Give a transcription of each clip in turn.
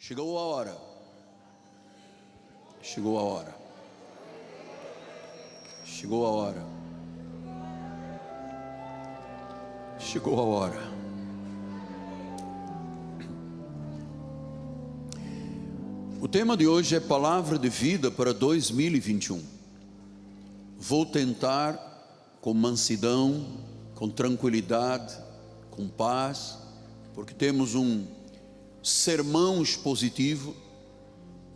Chegou a hora. Chegou a hora. Chegou a hora. Chegou a hora. O tema de hoje é palavra de vida para 2021. Vou tentar com mansidão, com tranquilidade, com paz, porque temos um sermão expositivo,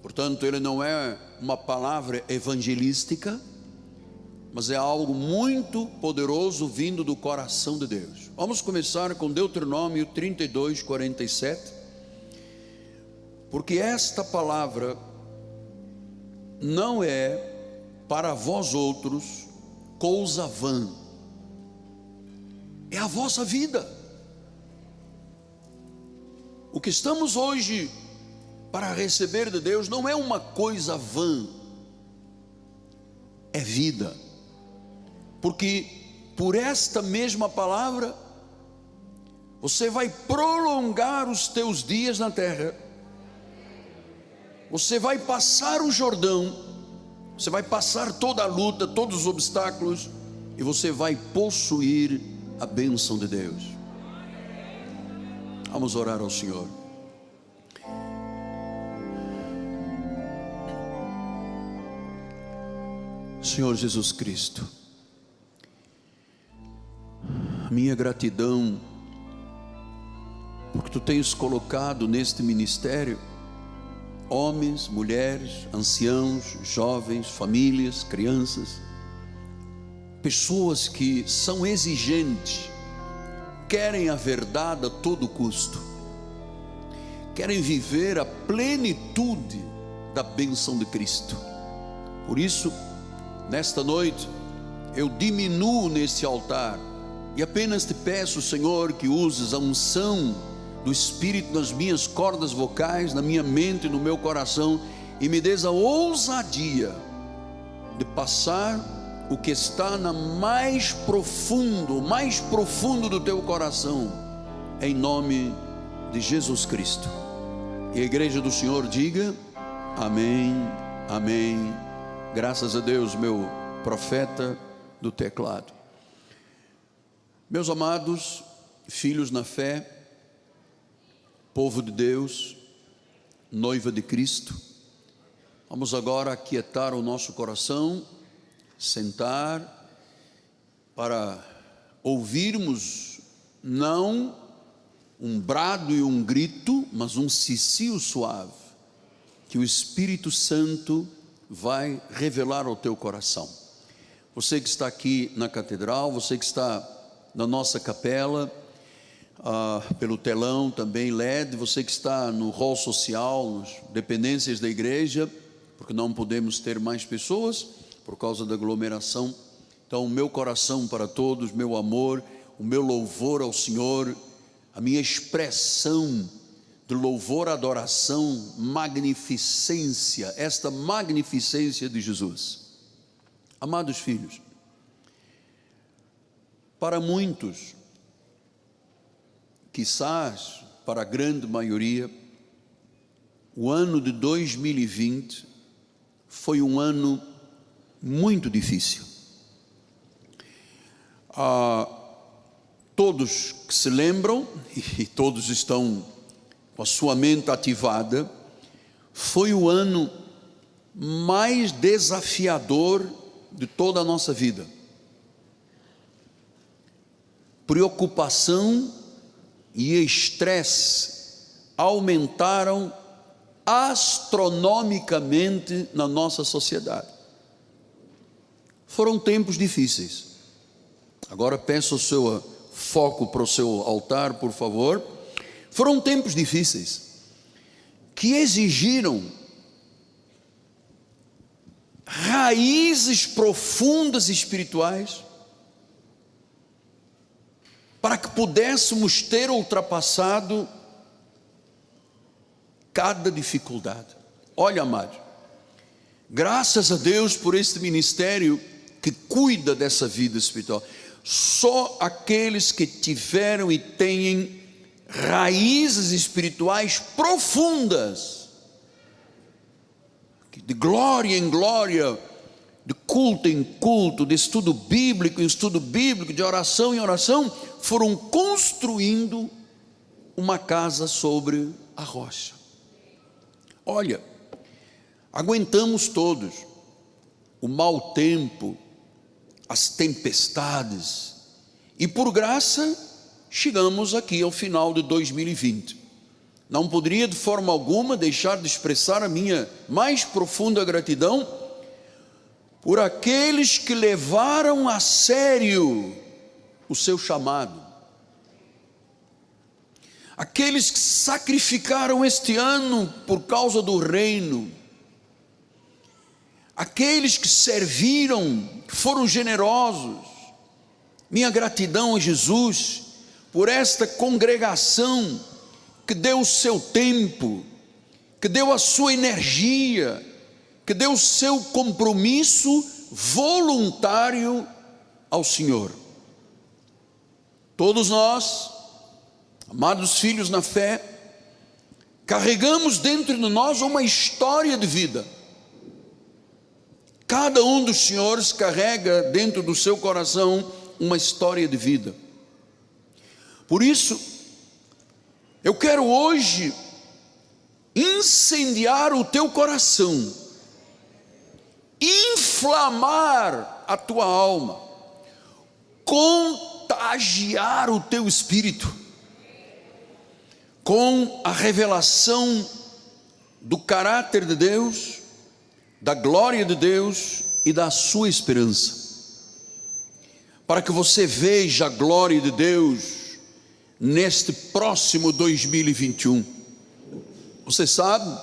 portanto, ele não é uma palavra evangelística, mas é algo muito poderoso vindo do coração de Deus. Vamos começar com Deuteronômio 32, 47, porque esta palavra não é para vós outros coisa vã, é a vossa vida. O que estamos hoje para receber de Deus não é uma coisa vã, é vida, porque por esta mesma palavra, você vai prolongar os teus dias na terra, você vai passar o Jordão, você vai passar toda a luta, todos os obstáculos, e você vai possuir a bênção de Deus. Vamos orar ao Senhor. Senhor Jesus Cristo, minha gratidão, porque tu tens colocado neste ministério homens, mulheres, anciãos, jovens, famílias, crianças, pessoas que são exigentes querem a verdade a todo custo, querem viver a plenitude da bênção de Cristo. Por isso, nesta noite, eu diminuo neste altar e apenas te peço, Senhor, que uses a unção do Espírito nas minhas cordas vocais, na minha mente e no meu coração e me des a ousadia de passar o que está na mais profundo, mais profundo do teu coração, em nome de Jesus Cristo. E a igreja do Senhor diga: Amém, Amém. Graças a Deus, meu profeta do teclado. Meus amados, filhos na fé, povo de Deus, noiva de Cristo, vamos agora aquietar o nosso coração sentar para ouvirmos não um brado e um grito, mas um cicio suave, que o Espírito Santo vai revelar ao teu coração. Você que está aqui na catedral, você que está na nossa capela, ah, pelo telão também LED, você que está no hall social, nas dependências da igreja, porque não podemos ter mais pessoas por causa da aglomeração. Então, o meu coração para todos, meu amor, o meu louvor ao Senhor, a minha expressão de louvor, adoração, magnificência, esta magnificência de Jesus. Amados filhos, para muitos, quizás para a grande maioria, o ano de 2020 foi um ano muito difícil. Ah, todos que se lembram, e todos estão com a sua mente ativada, foi o ano mais desafiador de toda a nossa vida. Preocupação e estresse aumentaram astronomicamente na nossa sociedade. Foram tempos difíceis. Agora peço o seu foco para o seu altar, por favor. Foram tempos difíceis que exigiram raízes profundas espirituais para que pudéssemos ter ultrapassado cada dificuldade. Olha, amado, graças a Deus por este ministério que cuida dessa vida espiritual. Só aqueles que tiveram e têm raízes espirituais profundas, de glória em glória, de culto em culto, de estudo bíblico em estudo bíblico, de oração em oração, foram construindo uma casa sobre a rocha. Olha, aguentamos todos o mau tempo, as tempestades, e por graça chegamos aqui ao final de 2020. Não poderia de forma alguma deixar de expressar a minha mais profunda gratidão por aqueles que levaram a sério o seu chamado, aqueles que sacrificaram este ano por causa do reino, aqueles que serviram, que foram generosos. Minha gratidão a Jesus por esta congregação que deu o seu tempo, que deu a sua energia, que deu o seu compromisso voluntário ao Senhor. Todos nós, amados filhos na fé, carregamos dentro de nós uma história de vida. Cada um dos senhores carrega dentro do seu coração uma história de vida. Por isso, eu quero hoje incendiar o teu coração inflamar a tua alma, contagiar o teu espírito com a revelação do caráter de Deus, da glória de Deus e da sua esperança. Para que você veja a glória de Deus neste próximo 2021. Você sabe,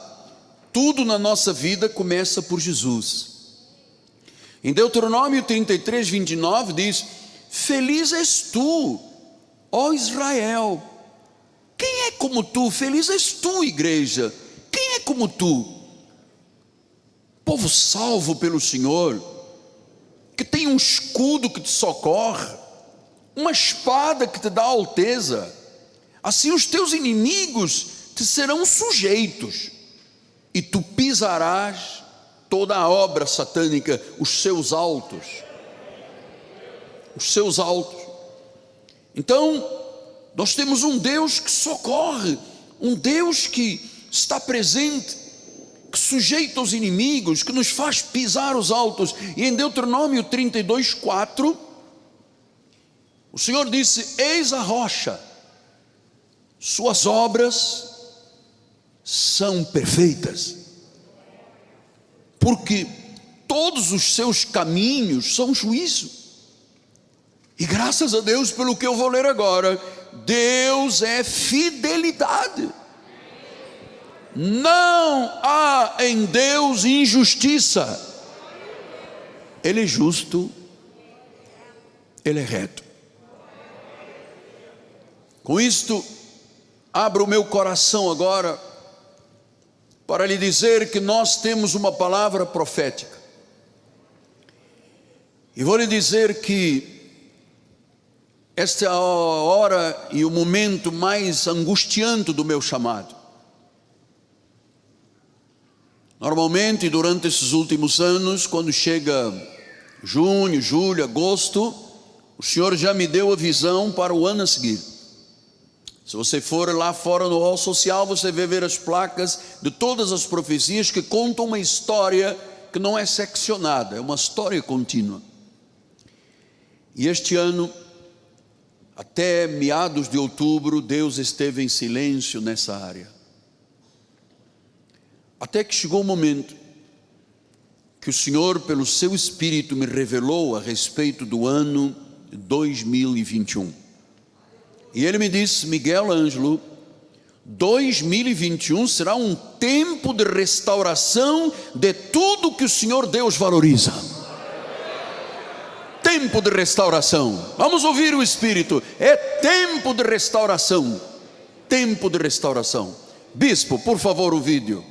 tudo na nossa vida começa por Jesus. Em Deuteronômio 33, 29 diz: Feliz és tu, ó Israel. Quem é como tu? Feliz és tu, igreja. Quem é como tu? Povo salvo pelo Senhor, que tem um escudo que te socorre, uma espada que te dá alteza. Assim os teus inimigos te serão sujeitos, e tu pisarás toda a obra satânica, os seus altos. Os seus altos. Então, nós temos um Deus que socorre, um Deus que está presente, que sujeita os inimigos, que nos faz pisar os altos. E em Deuteronômio 32, 4, o Senhor disse: Eis a rocha, suas obras são perfeitas porque todos os seus caminhos são juízo. E graças a Deus, pelo que eu vou ler agora, Deus é fidelidade. Não há em Deus injustiça. Ele é justo, ele é reto. Com isto, abro o meu coração agora para lhe dizer que nós temos uma palavra profética. E vou lhe dizer que esta é a hora e o momento mais angustiante do meu chamado. Normalmente, durante esses últimos anos, quando chega junho, julho, agosto, o Senhor já me deu a visão para o ano a seguir. Se você for lá fora no hall social, você vai ver as placas de todas as profecias que contam uma história que não é seccionada, é uma história contínua. E este ano, até meados de outubro, Deus esteve em silêncio nessa área. Até que chegou o momento que o Senhor, pelo seu Espírito, me revelou a respeito do ano 2021. E ele me disse, Miguel Ângelo, 2021 será um tempo de restauração de tudo que o Senhor Deus valoriza. Tempo de restauração. Vamos ouvir o Espírito. É tempo de restauração. Tempo de restauração. Bispo, por favor, o vídeo.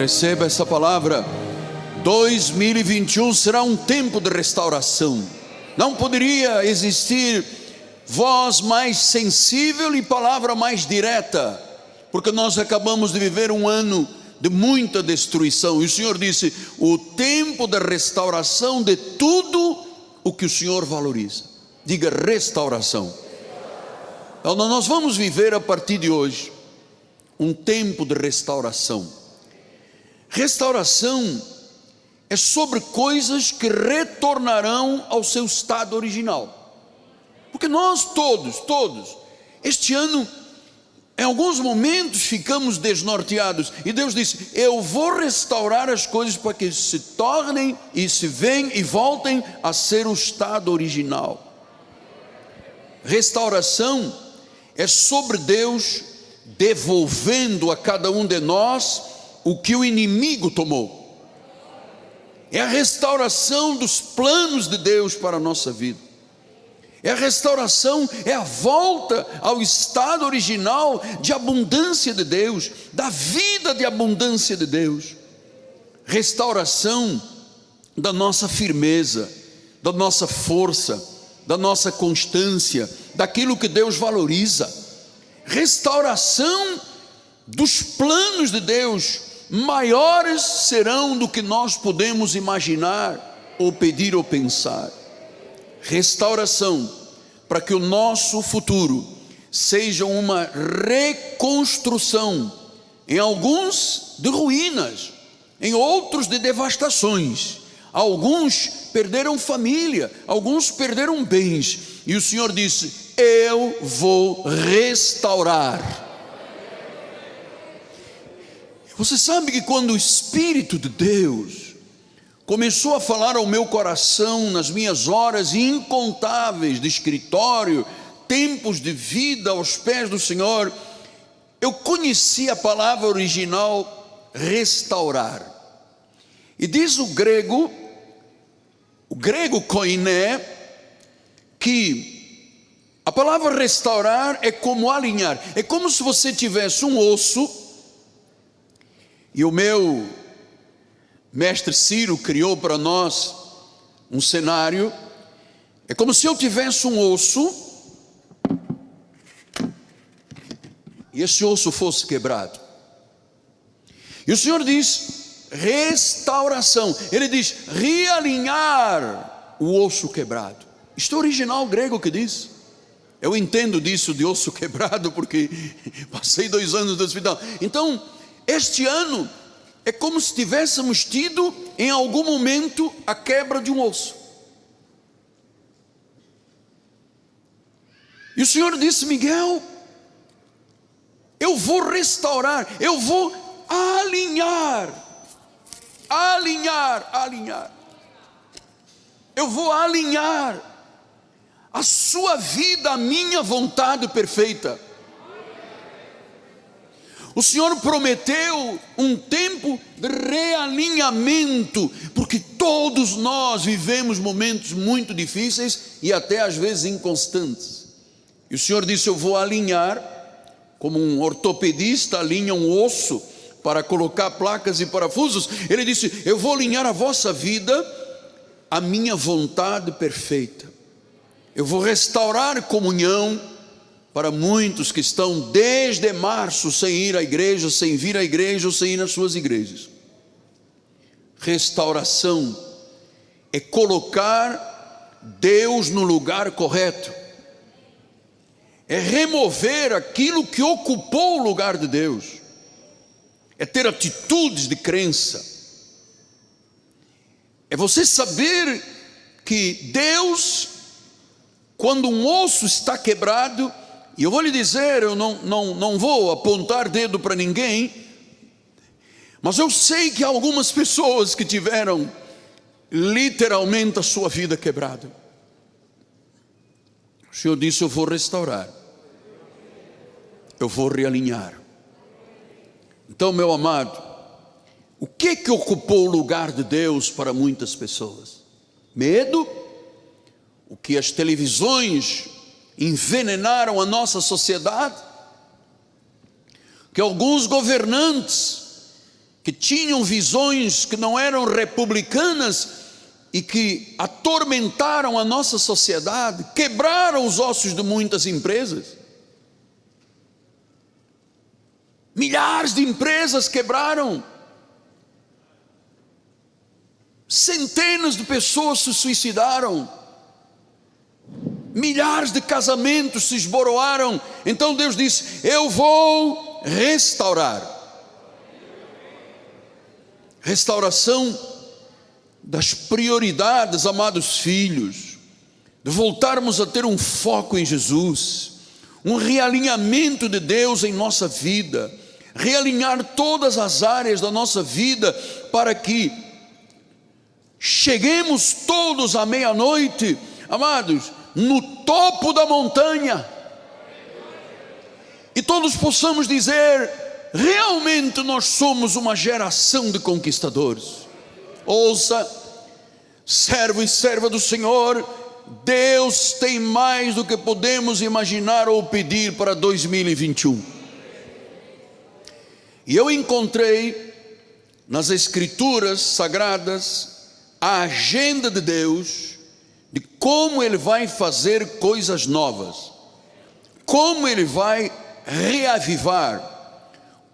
Receba essa palavra. 2021 será um tempo de restauração. Não poderia existir voz mais sensível e palavra mais direta, porque nós acabamos de viver um ano de muita destruição. E o Senhor disse: o tempo da restauração de tudo o que o Senhor valoriza. Diga restauração. Então, nós vamos viver a partir de hoje um tempo de restauração. Restauração é sobre coisas que retornarão ao seu estado original. Porque nós todos, todos, este ano, em alguns momentos ficamos desnorteados, e Deus disse: Eu vou restaurar as coisas para que se tornem e se venham e voltem a ser o estado original. Restauração é sobre Deus devolvendo a cada um de nós o que o inimigo tomou é a restauração dos planos de Deus para a nossa vida. É a restauração, é a volta ao estado original de abundância de Deus, da vida de abundância de Deus. Restauração da nossa firmeza, da nossa força, da nossa constância, daquilo que Deus valoriza. Restauração dos planos de Deus maiores serão do que nós podemos imaginar, ou pedir ou pensar. Restauração, para que o nosso futuro seja uma reconstrução, em alguns de ruínas, em outros de devastações. Alguns perderam família, alguns perderam bens, e o Senhor disse: Eu vou restaurar você sabe que quando o Espírito de Deus começou a falar ao meu coração nas minhas horas incontáveis de escritório, tempos de vida aos pés do Senhor, eu conheci a palavra original restaurar. E diz o grego, o grego koiné, que a palavra restaurar é como alinhar, é como se você tivesse um osso e o meu mestre Ciro criou para nós um cenário. É como se eu tivesse um osso e esse osso fosse quebrado. E o Senhor diz restauração. Ele diz realinhar o osso quebrado. Isto é original grego que diz. Eu entendo disso de osso quebrado porque passei dois anos no hospital. Então este ano é como se tivéssemos tido em algum momento a quebra de um osso. E o Senhor disse: Miguel, eu vou restaurar, eu vou alinhar, alinhar, alinhar. Eu vou alinhar a sua vida, a minha vontade perfeita. O Senhor prometeu um tempo de realinhamento, porque todos nós vivemos momentos muito difíceis e até às vezes inconstantes. E o Senhor disse: Eu vou alinhar, como um ortopedista alinha um osso para colocar placas e parafusos. Ele disse: Eu vou alinhar a vossa vida, a minha vontade perfeita. Eu vou restaurar comunhão para muitos que estão desde março sem ir à igreja, sem vir à igreja ou sem ir nas suas igrejas. Restauração é colocar Deus no lugar correto, é remover aquilo que ocupou o lugar de Deus, é ter atitudes de crença, é você saber que Deus, quando um osso está quebrado, e eu vou lhe dizer, eu não, não, não vou apontar dedo para ninguém, mas eu sei que há algumas pessoas que tiveram literalmente a sua vida quebrada. O Senhor disse: Eu vou restaurar, eu vou realinhar. Então, meu amado, o que que ocupou o lugar de Deus para muitas pessoas? Medo? O que as televisões envenenaram a nossa sociedade, que alguns governantes que tinham visões que não eram republicanas e que atormentaram a nossa sociedade, quebraram os ossos de muitas empresas. Milhares de empresas quebraram. Centenas de pessoas se suicidaram. Milhares de casamentos se esboroaram. Então Deus disse: Eu vou restaurar. Restauração das prioridades, amados filhos, de voltarmos a ter um foco em Jesus, um realinhamento de Deus em nossa vida, realinhar todas as áreas da nossa vida para que cheguemos todos à meia-noite, amados, no topo da montanha, e todos possamos dizer: realmente nós somos uma geração de conquistadores. Ouça, servo e serva do Senhor, Deus tem mais do que podemos imaginar ou pedir para 2021. E eu encontrei nas Escrituras Sagradas a agenda de Deus de como Ele vai fazer coisas novas, como Ele vai reavivar,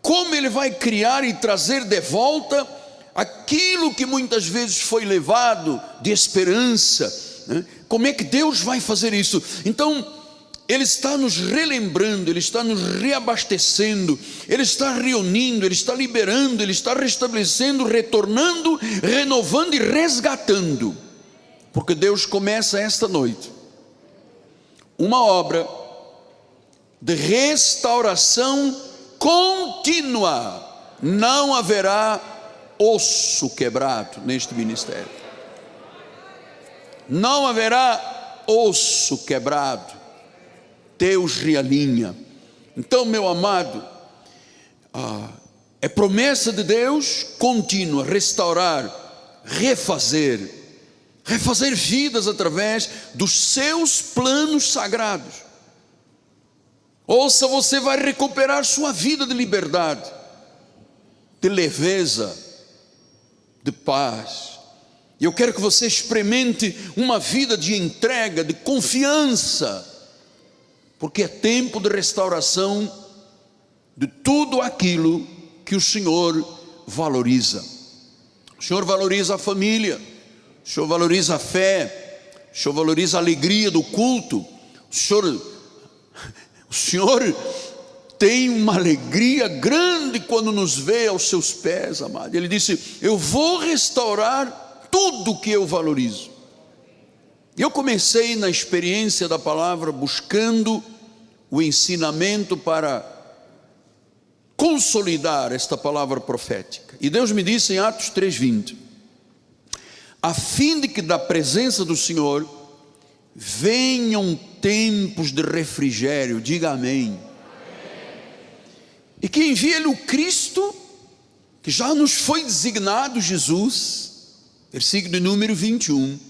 como Ele vai criar e trazer de volta aquilo que muitas vezes foi levado de esperança. Né? Como é que Deus vai fazer isso? Então, ele está nos relembrando, Ele está nos reabastecendo, Ele está reunindo, Ele está liberando, Ele está restabelecendo, retornando, renovando e resgatando. Porque Deus começa esta noite uma obra de restauração contínua. Não haverá osso quebrado neste ministério. Não haverá osso quebrado Deus realinha. Então, meu amado, ah, é promessa de Deus contínua, restaurar, refazer, refazer vidas através dos seus planos sagrados. Ouça, você vai recuperar sua vida de liberdade, de leveza, de paz. E eu quero que você experimente uma vida de entrega, de confiança porque é tempo de restauração de tudo aquilo que o Senhor valoriza. O Senhor valoriza a família, o Senhor valoriza a fé, o Senhor valoriza a alegria do culto, o Senhor, o Senhor tem uma alegria grande quando nos vê aos seus pés, amado. Ele disse: Eu vou restaurar tudo que eu valorizo. Eu comecei na experiência da palavra buscando o ensinamento para consolidar esta palavra profética. E Deus me disse em Atos 3:20, a fim de que da presença do Senhor venham tempos de refrigério, diga amém. E que envie-lhe o Cristo, que já nos foi designado Jesus, versículo número 21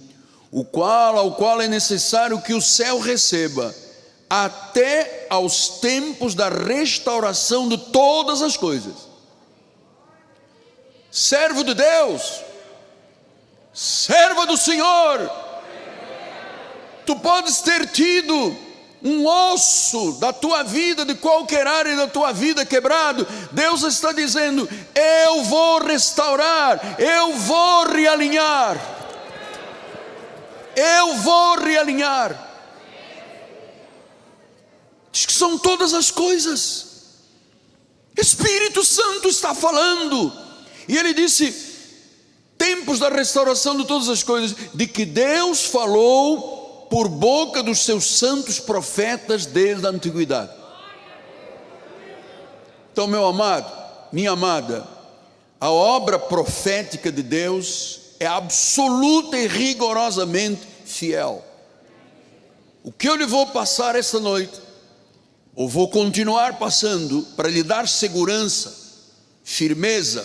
o qual ao qual é necessário que o céu receba até aos tempos da restauração de todas as coisas. Servo de Deus, serva do Senhor, tu podes ter tido um osso da tua vida, de qualquer área da tua vida quebrado, Deus está dizendo: Eu vou restaurar, eu vou realinhar eu vou realinhar. Diz que são todas as coisas. Espírito Santo está falando. E ele disse: tempos da restauração de todas as coisas, de que Deus falou por boca dos seus santos profetas desde a antiguidade. Então, meu amado, minha amada, a obra profética de Deus é absoluta e rigorosamente fiel. O que eu lhe vou passar esta noite, ou vou continuar passando para lhe dar segurança, firmeza,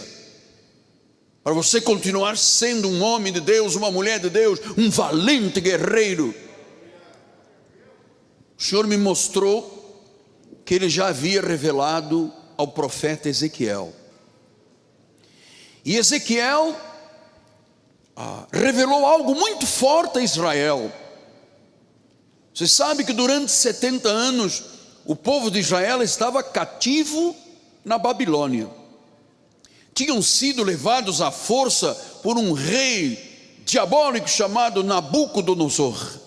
para você continuar sendo um homem de Deus, uma mulher de Deus, um valente guerreiro. O Senhor me mostrou que ele já havia revelado ao profeta Ezequiel E Ezequiel ah, revelou algo muito forte a Israel. Você sabe que durante 70 anos o povo de Israel estava cativo na Babilônia. Tinham sido levados à força por um rei diabólico chamado Nabucodonosor.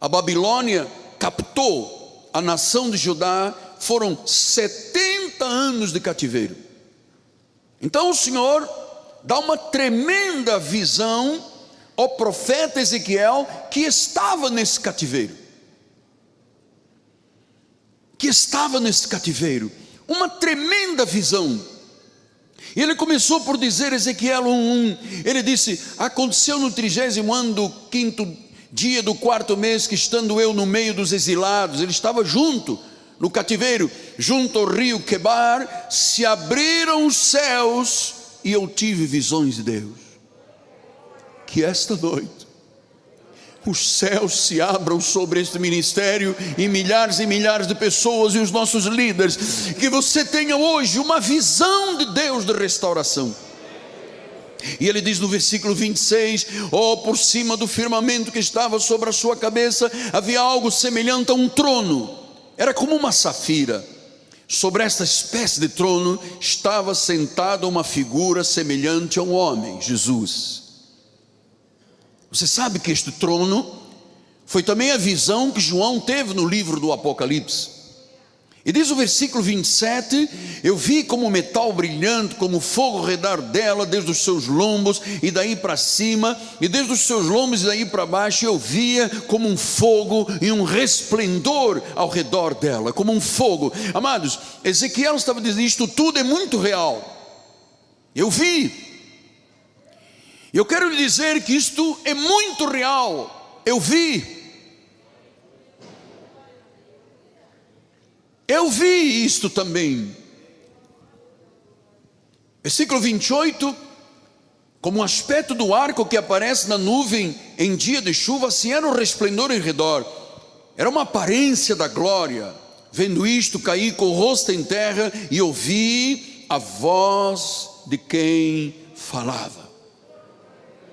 A Babilônia captou a nação de Judá, foram 70 anos de cativeiro. Então o Senhor dá uma tremenda visão ao profeta Ezequiel que estava nesse cativeiro. Que estava nesse cativeiro. Uma tremenda visão. E ele começou por dizer, Ezequiel 1:1, ele disse: Aconteceu no trigésimo ano do quinto dia do quarto mês, que estando eu no meio dos exilados, ele estava junto, no cativeiro, junto ao rio Quebar, se abriram os céus e eu tive visões de Deus. Que esta noite os céus se abram sobre este ministério e milhares e milhares de pessoas e os nossos líderes, que você tenha hoje uma visão de Deus de restauração. E ele diz no versículo 26: Oh, por cima do firmamento que estava sobre a sua cabeça havia algo semelhante a um trono, era como uma safira. Sobre esta espécie de trono estava sentada uma figura semelhante a um homem, Jesus. Você sabe que este trono foi também a visão que João teve no livro do Apocalipse. E diz o versículo 27: Eu vi como metal brilhante, como fogo redar dela, desde os seus lombos e daí para cima, e desde os seus lombos e daí para baixo, eu via como um fogo e um resplendor ao redor dela, como um fogo. Amados, Ezequiel estava dizendo: Isto tudo é muito real. Eu vi, eu quero lhe dizer que isto é muito real. Eu vi. Eu vi isto também. Versículo 28. Como aspecto do arco que aparece na nuvem em dia de chuva, assim era o resplendor em redor. Era uma aparência da glória. Vendo isto, caí com o rosto em terra e ouvi a voz de quem falava.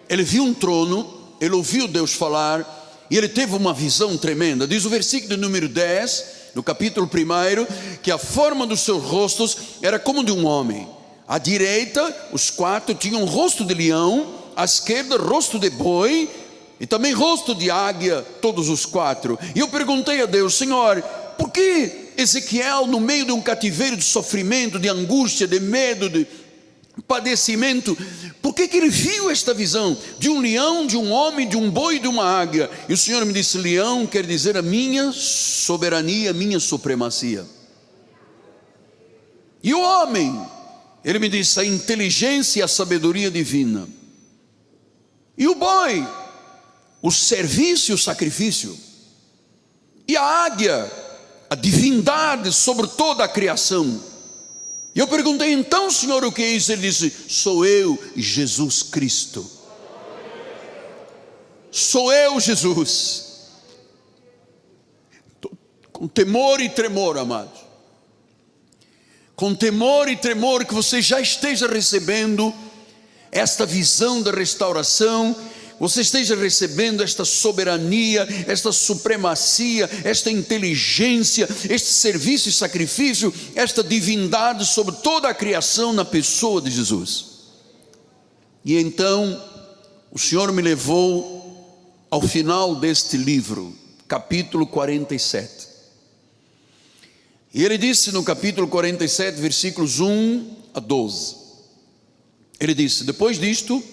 Ele viu um trono, ele ouviu Deus falar, e ele teve uma visão tremenda. Diz o versículo número 10, no capítulo 1, que a forma dos seus rostos era como de um homem. À direita, os quatro tinham rosto de leão, à esquerda, rosto de boi, e também rosto de águia, todos os quatro. E eu perguntei a Deus, Senhor, por que Ezequiel, no meio de um cativeiro de sofrimento, de angústia, de medo, de, padecimento, por que, que ele viu esta visão de um leão, de um homem, de um boi e de uma águia? E o Senhor me disse: leão quer dizer a minha soberania, a minha supremacia. E o homem, ele me disse a inteligência e a sabedoria divina. E o boi, o serviço e o sacrifício. E a águia, a divindade sobre toda a criação. E eu perguntei, então, Senhor, o que é isso? Ele disse: Sou eu, Jesus Cristo. Sou eu, Jesus. Com temor e tremor, amados. Com temor e tremor que você já esteja recebendo esta visão da restauração você esteja recebendo esta soberania, esta supremacia, esta inteligência, este serviço e sacrifício, esta divindade sobre toda a criação na pessoa de Jesus. E então o Senhor me levou ao final deste livro, capítulo 47. E ele disse no capítulo 47, versículos 1 a 12: Ele disse: Depois disto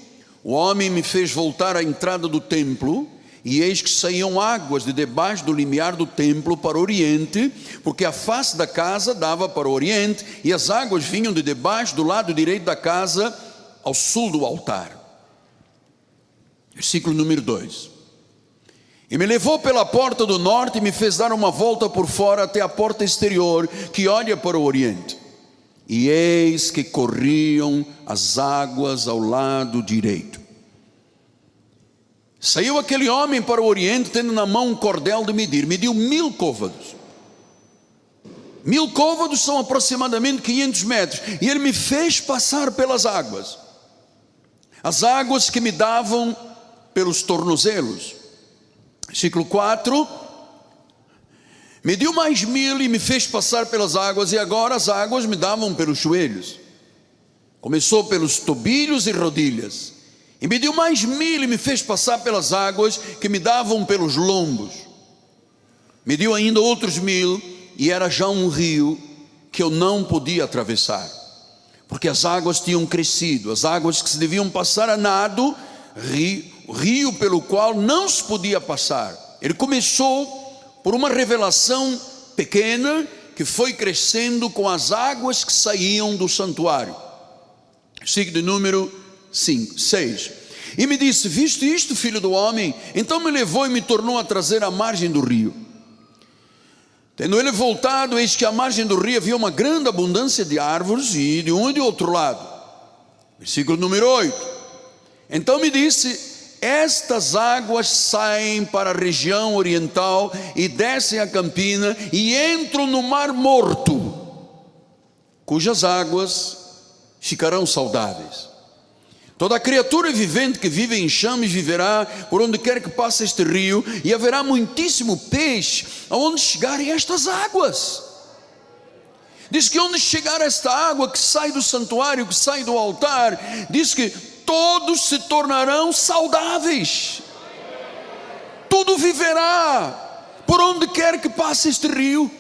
o homem me fez voltar à entrada do templo, e eis que saíam águas de debaixo do limiar do templo para o oriente, porque a face da casa dava para o oriente, e as águas vinham de debaixo do lado direito da casa ao sul do altar. Versículo número 2. E me levou pela porta do norte e me fez dar uma volta por fora até a porta exterior que olha para o oriente e eis que corriam as águas ao lado direito. Saiu aquele homem para o oriente, tendo na mão um cordel de medir, mediu mil côvados. Mil côvados são aproximadamente 500 metros, e ele me fez passar pelas águas. as águas que me davam pelos tornozelos. Versículo 4: Mediu mais mil e me fez passar pelas águas, e agora as águas me davam pelos joelhos. Começou pelos tobilhos e rodilhas, e mediu mais mil e me fez passar pelas águas que me davam pelos lombos. Mediu ainda outros mil, e era já um rio que eu não podia atravessar, porque as águas tinham crescido, as águas que se deviam passar a nado, rio, rio pelo qual não se podia passar. Ele começou por uma revelação pequena que foi crescendo com as águas que saíam do santuário. De número 5, 6. E me disse: Viste isto, filho do homem? Então me levou e me tornou a trazer à margem do rio. Tendo ele voltado, eis que à margem do rio havia uma grande abundância de árvores, e de um e de outro lado. Versículo número 8. Então me disse: estas águas saem para a região oriental e descem a campina e entram no Mar Morto, cujas águas ficarão saudáveis. Toda criatura vivente que vive em chames viverá por onde quer que passe este rio, e haverá muitíssimo peixe aonde chegarem estas águas. Diz que onde chegar esta água que sai do santuário, que sai do altar, diz que todos se tornarão saudáveis, tudo viverá por onde quer que passe este rio.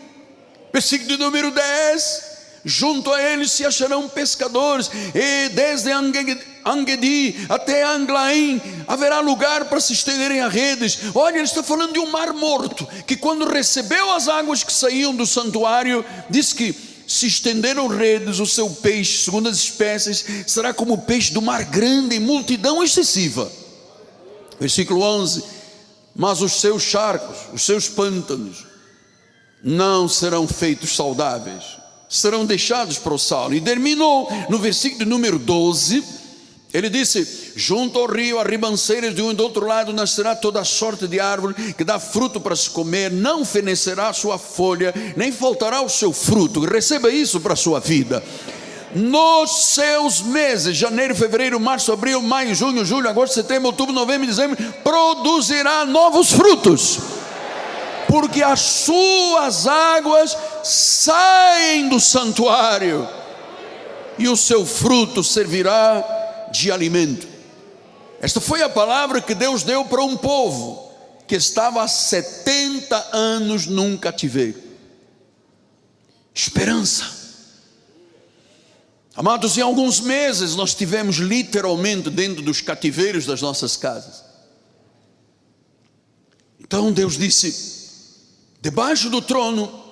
Versículo de número 10: junto a eles se acharão pescadores, e desde Angedi até Anglaim haverá lugar para se estenderem a redes. Olha, ele está falando de um mar morto, que quando recebeu as águas que saíam do santuário, diz que se estenderam redes, o seu peixe, segundo as espécies, será como o peixe do mar grande, em multidão excessiva. Versículo 11: Mas os seus charcos, os seus pântanos, não serão feitos saudáveis, serão deixados para o sal. E terminou no versículo número 12 ele disse: Junto ao rio, a ribanceiras de um e do outro lado, nascerá toda sorte de árvore que dá fruto para se comer, não fenecerá sua folha, nem faltará o seu fruto. Receba isso para a sua vida. Nos seus meses, janeiro, fevereiro, março, abril, maio, junho, julho, agosto, setembro, outubro, novembro dezembro, produzirá novos frutos, porque as suas águas saem do santuário, e o seu fruto servirá de alimento. Esta foi a palavra que Deus deu para um povo que estava há 70 anos num cativeiro. Esperança. Amados, em alguns meses nós tivemos literalmente dentro dos cativeiros das nossas casas. Então Deus disse: debaixo do trono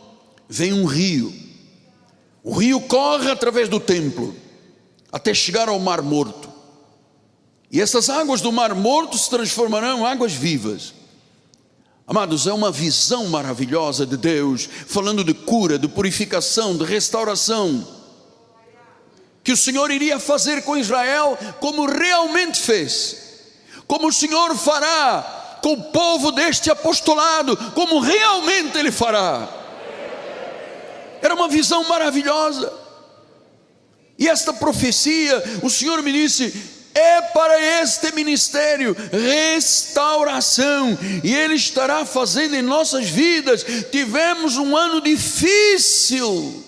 vem um rio. O rio corre através do templo até chegar ao Mar Morto. E essas águas do Mar Morto se transformarão em águas vivas. Amados, é uma visão maravilhosa de Deus, falando de cura, de purificação, de restauração, que o Senhor iria fazer com Israel, como realmente fez, como o Senhor fará com o povo deste apostolado, como realmente Ele fará. Era uma visão maravilhosa, e esta profecia, o Senhor me disse: é para este ministério restauração, e Ele estará fazendo em nossas vidas. Tivemos um ano difícil,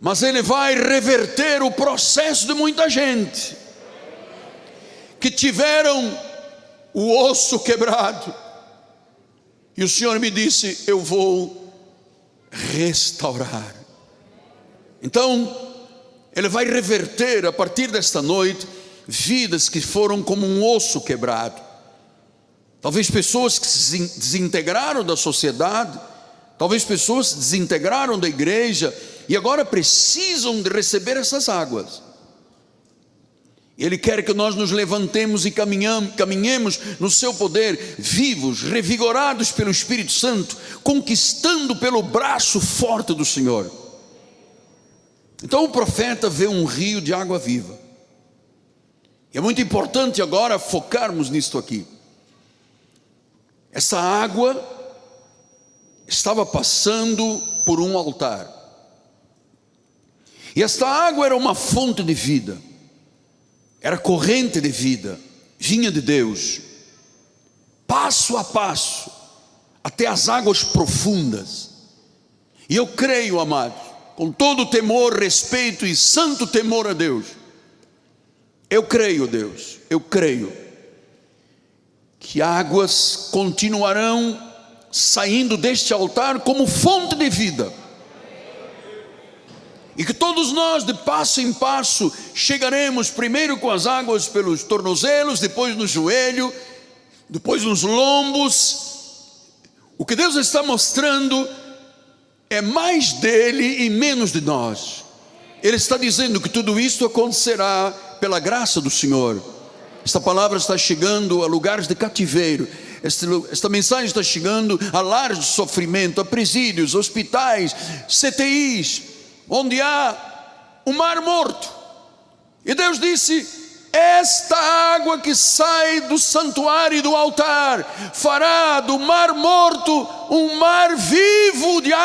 mas Ele vai reverter o processo de muita gente que tiveram o osso quebrado, e o Senhor me disse: Eu vou restaurar. Então, ele vai reverter a partir desta noite vidas que foram como um osso quebrado. Talvez pessoas que se desintegraram da sociedade, talvez pessoas que desintegraram da igreja e agora precisam de receber essas águas. Ele quer que nós nos levantemos e caminhemos no seu poder, vivos, revigorados pelo Espírito Santo, conquistando pelo braço forte do Senhor. Então o profeta vê um rio de água viva. E é muito importante agora focarmos nisto aqui. Essa água estava passando por um altar. E esta água era uma fonte de vida. era corrente de vida, vinha de Deus, passo a passo, até as águas profundas. E eu creio, amados, com todo temor, respeito e santo temor a Deus, eu creio, Deus, eu creio, que águas continuarão saindo deste altar como fonte de vida e que todos nós, de passo em passo, chegaremos primeiro com as águas pelos tornozelos, depois no joelho, depois nos lombos. O que Deus está mostrando é mais dele e menos de nós. Ele está dizendo que tudo isto acontecerá pela graça do Senhor. Esta palavra está chegando a lugares de cativeiro. Esta, mensagem está chegando a lares de sofrimento, a presídios, hospitais, CTIs, onde há o mar morto. E Deus disse: Esta água que sai do santuário e do altar fará do mar morto um mar vivo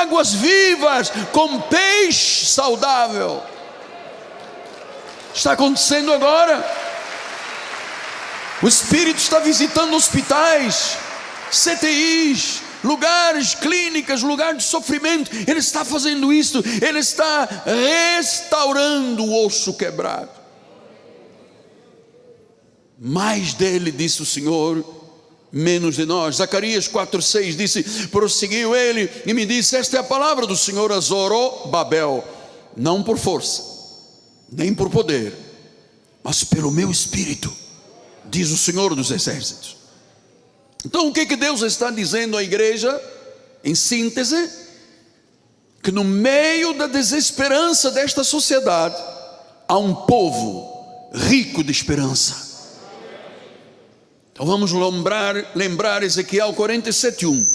águas vivas, com peixe saudável. Está acontecendo agora. O Espírito está visitando hospitais, CTIs, lugares, clínicas, lugares de sofrimento. Ele está fazendo isso, ele está restaurando o osso quebrado. Mais dele, disse o Senhor, menos de nós. Zacarias 4,6 disse: prosseguiu ele e me disse: Esta é a palavra do Senhor a Zorobabel, não por força, nem por poder, mas pelo meu espírito, diz o Senhor dos Exércitos. Então, o que, que Deus está dizendo à igreja, em síntese? Que no meio da desesperança desta sociedade, há um povo rico de esperança. Então vamos lembrar, lembrar Ezequiel 47:1.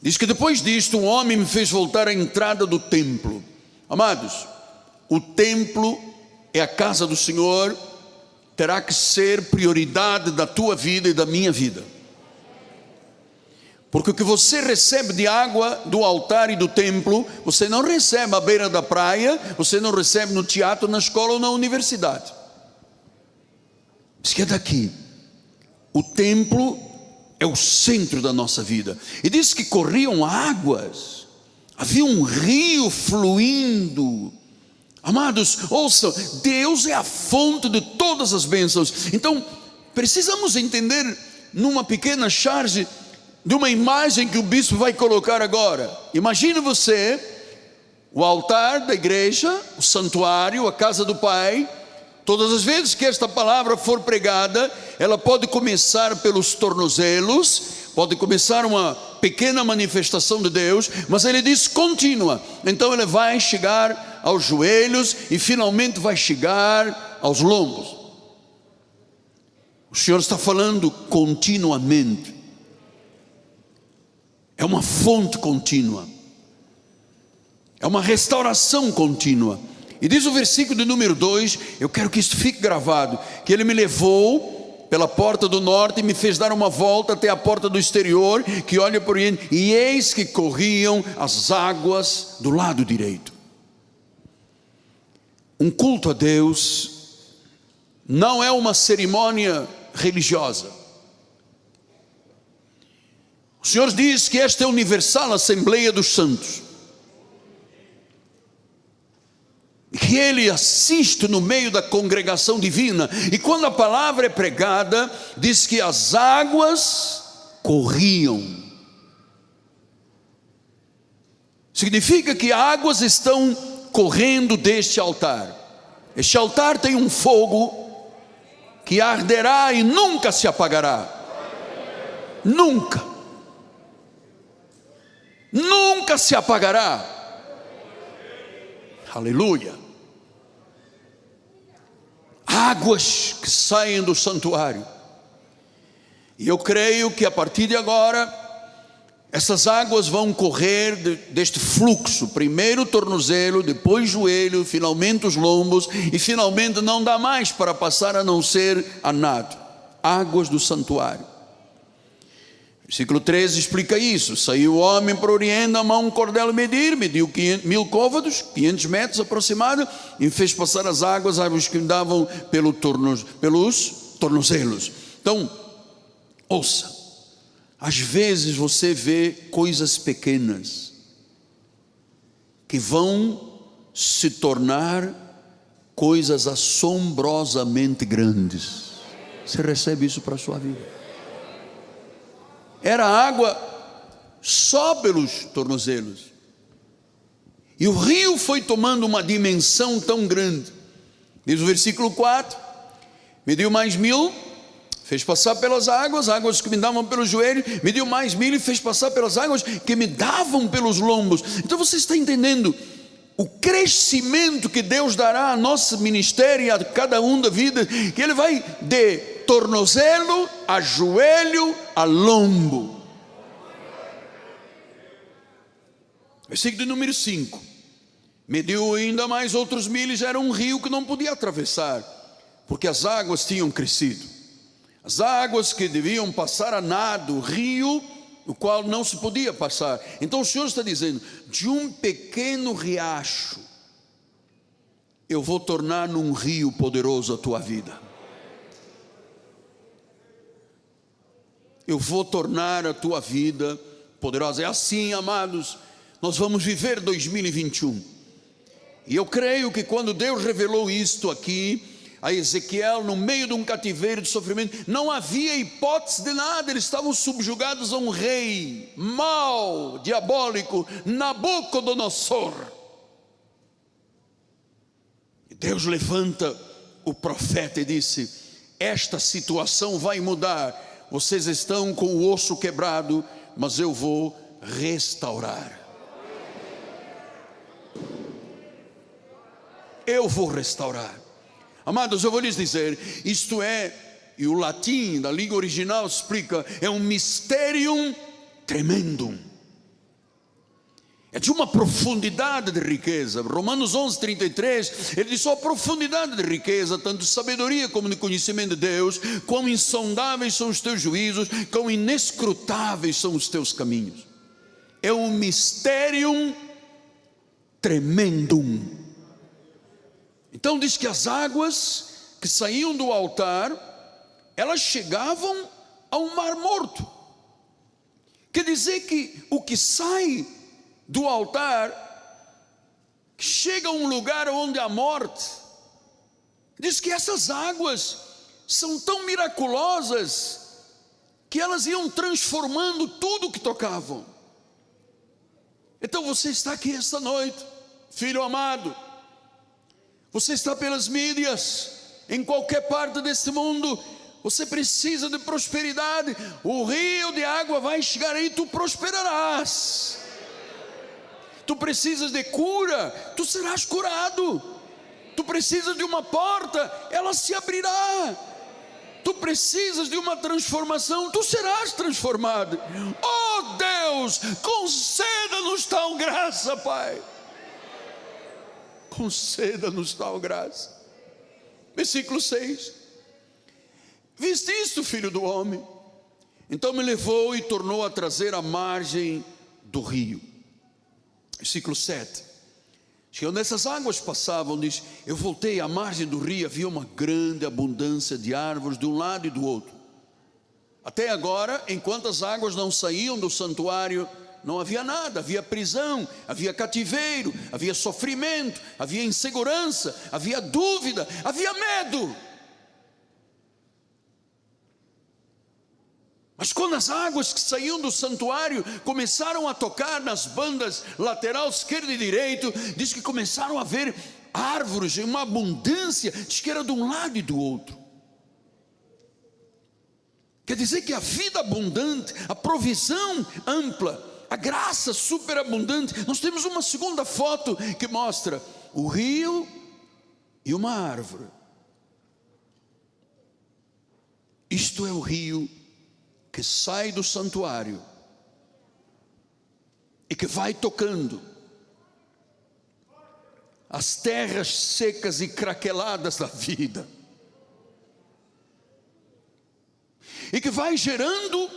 Diz que depois disto um homem me fez voltar à entrada do templo. Amados, o templo é a casa do Senhor, terá que ser prioridade da tua vida e da minha vida. Porque o que você recebe de água do altar e do templo, você não recebe à beira da praia, você não recebe no teatro, na escola ou na universidade. Isso que é daqui. O templo é o centro da nossa vida. E diz que corriam águas, havia um rio fluindo Amados, ouçam, Deus é a fonte de todas as bênçãos. Então, precisamos entender numa pequena charge de uma imagem que o bispo vai colocar agora. Imagine você o altar da igreja, o santuário, a casa do Pai. Todas as vezes que esta palavra for pregada, ela pode começar pelos tornozelos, pode começar uma pequena manifestação de Deus, mas ele diz contínua. Então ele vai chegar aos joelhos e finalmente vai chegar aos lombos. O Senhor está falando continuamente. É uma fonte contínua. É uma restauração contínua. E diz o versículo de número 2, eu quero que isso fique gravado, que ele me levou pela porta do norte e me fez dar uma volta até a porta do exterior, que olha por ele, e eis que corriam as águas do lado direito. Um culto a Deus não é uma cerimônia religiosa. O Senhor diz que esta é a universal Assembleia dos Santos. Que ele assiste no meio da congregação divina, e quando a palavra é pregada, diz que as águas corriam. Significa que águas estão correndo deste altar. Este altar tem um fogo que arderá e nunca se apagará. Nunca. Nunca se apagará. Aleluia. Águas que saem do santuário. E eu creio que a partir de agora essas águas vão correr deste fluxo, primeiro o tornozelo, depois o joelho, finalmente os lombos, e finalmente não dá mais para passar a não ser a nado. Águas do santuário. Versículo 13 explica isso. Saiu o homem para o oriente, a mão um cordel medir, mediu 500, mil côvados, 500 metros aproximado, e fez passar as águas, águas que davam pelo pelos tornozelos. Então, ouça, às vezes você vê coisas pequenas que vão se tornar coisas assombrosamente grandes. Você recebe isso para a sua vida era água só pelos tornozelos. E o rio foi tomando uma dimensão tão grande. Diz o versículo 4: mediu mais mil, fez passar pelas águas, águas que me davam pelos joelhos, mediu mais mil e fez passar pelas águas que me davam pelos lombos. Então você está entendendo o crescimento que Deus dará a nosso ministério e a cada um da vida, que Ele vai de tornozelo, a joelho, a lombo. Versículo número 5. Mediu ainda mais outros milhas, era um rio que não podia atravessar, porque as águas tinham crescido. As águas que deviam passar a nado, rio, o qual não se podia passar. Então o Senhor está dizendo: de um pequeno riacho, eu vou tornar num rio poderoso a tua vida. Eu vou tornar a tua vida poderosa. É assim, amados, nós vamos viver 2021. E eu creio que quando Deus revelou isto aqui, a Ezequiel, no meio de um cativeiro de sofrimento, não havia hipótese de nada, eles estavam subjugados a um rei mau, diabólico, Nabucodonosor. E Deus levanta o profeta e disse: Esta situação vai mudar vocês estão com o osso quebrado, mas eu vou restaurar. Eu vou restaurar. Amados, eu vou lhes dizer, isto é, e o latim da língua original explica, é um mistério tremendo é de uma profundidade de riqueza. Romanos 11, 33, ele diz: só profundidade de riqueza, tanto de sabedoria como de conhecimento de Deus, quão insondáveis são os teus juízos, quão inescrutáveis são os teus caminhos. É um mistério tremendo. Então diz que as águas que saíam do altar, elas chegavam ao mar morto. Quer dizer que o que sai do altar, chega a um lugar onde a morte, diz que essas águas são tão miraculosas que elas iam transformando tudo que tocavam. Então você está aqui esta noite, filho amado, você está pelas mídias, em qualquer parte deste mundo, você precisa de prosperidade, o rio de água vai chegar aí, tu prosperarás tu precisas de cura, tu serás curado. Tu precisas de uma porta, ela se abrirá. Tu precisas de uma transformação, tu serás transformado. Oh Deus, conceda-nos tal graça, Pai. Conceda-nos tal graça. Versículo 6. Viste isto, filho do homem? Então me levou e tornou a trazer a margem do rio versículo 7. Quando essas águas passavam, diz: Eu voltei à margem do rio, havia uma grande abundância de árvores de um lado e do outro. Até agora, enquanto as águas não saíam do santuário, não havia nada, havia prisão, havia cativeiro, havia sofrimento, havia insegurança, havia dúvida, havia medo. Mas quando as águas que saíam do santuário começaram a tocar nas bandas lateral esquerda e direito, diz que começaram a ver árvores em uma abundância, diz que era de um lado e do outro. Quer dizer que a vida abundante, a provisão ampla, a graça superabundante. Nós temos uma segunda foto que mostra o rio e uma árvore. Isto é o rio que sai do santuário e que vai tocando as terras secas e craqueladas da vida, e que vai gerando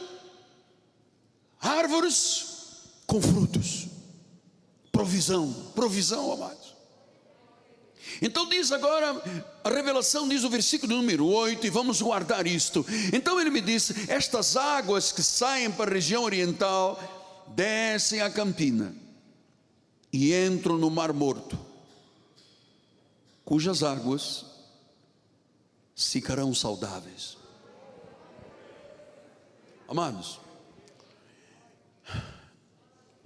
árvores com frutos, provisão, provisão, amados. Então diz agora, a revelação diz o versículo número 8, e vamos guardar isto. Então ele me disse: Estas águas que saem para a região oriental descem a campina e entram no Mar Morto, cujas águas ficarão saudáveis. Amados,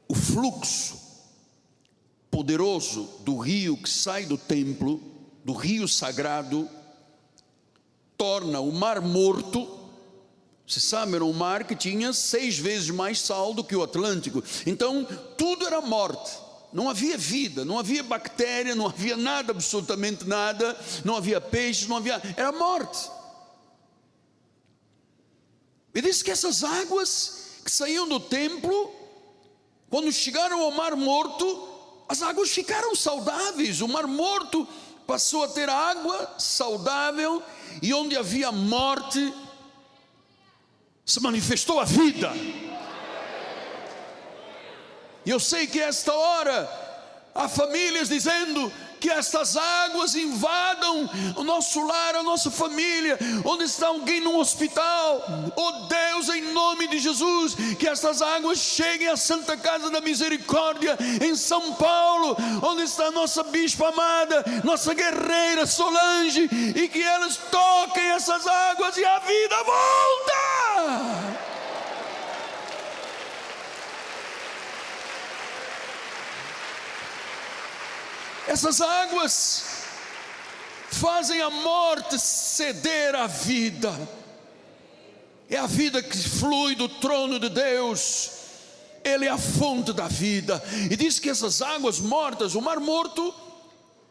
o fluxo poderoso do rio que sai do templo, do rio sagrado, torna o mar morto. Você sabe, era um mar que tinha seis vezes mais sal do que o Atlântico. Então, tudo era morte. Não havia vida, não havia bactéria, não havia nada, absolutamente nada. Não havia peixes, não havia. Era morte. E diz que essas águas que saíam do templo, quando chegaram ao Mar Morto, as águas ficaram saudáveis, o mar morto passou a ter água saudável, e onde havia morte, se manifestou a vida. E eu sei que esta hora há famílias dizendo: que estas águas invadam o nosso lar, a nossa família, onde está alguém no hospital. Oh Deus, em nome de Jesus, que estas águas cheguem à Santa Casa da Misericórdia em São Paulo, onde está a nossa bispa amada, nossa guerreira Solange, e que elas toquem essas águas e a vida volta. Essas águas fazem a morte ceder à vida. É a vida que flui do trono de Deus. Ele é a fonte da vida. E diz que essas águas mortas, o mar morto,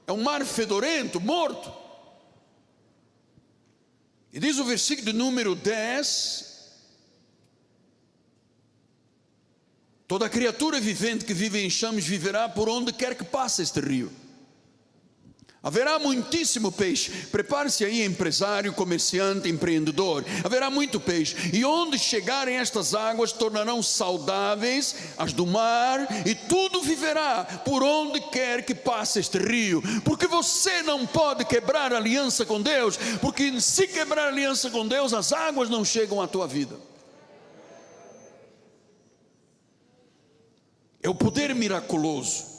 é um mar fedorento, morto. E diz o versículo de número 10: Toda criatura vivente que vive em chames viverá por onde quer que passe este rio. Haverá muitíssimo peixe. Prepare-se aí, empresário, comerciante, empreendedor. Haverá muito peixe. E onde chegarem estas águas, tornarão saudáveis as do mar, e tudo viverá por onde quer que passe este rio. Porque você não pode quebrar aliança com Deus, porque se quebrar aliança com Deus, as águas não chegam à tua vida. É o poder miraculoso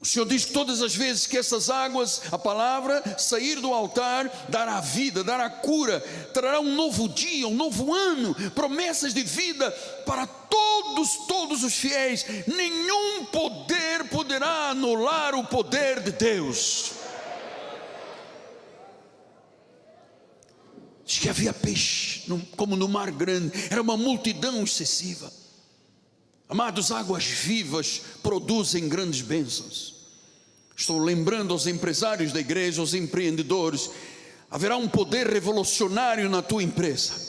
o Senhor diz todas as vezes que essas águas, a palavra, sair do altar, dará vida, dará cura, trará um novo dia, um novo ano, promessas de vida para todos, todos os fiéis. Nenhum poder poderá anular o poder de Deus. Diz que havia peixe, como no mar grande, era uma multidão excessiva. Amados, águas vivas produzem grandes bênçãos. Estou lembrando aos empresários da igreja, aos empreendedores, haverá um poder revolucionário na tua empresa.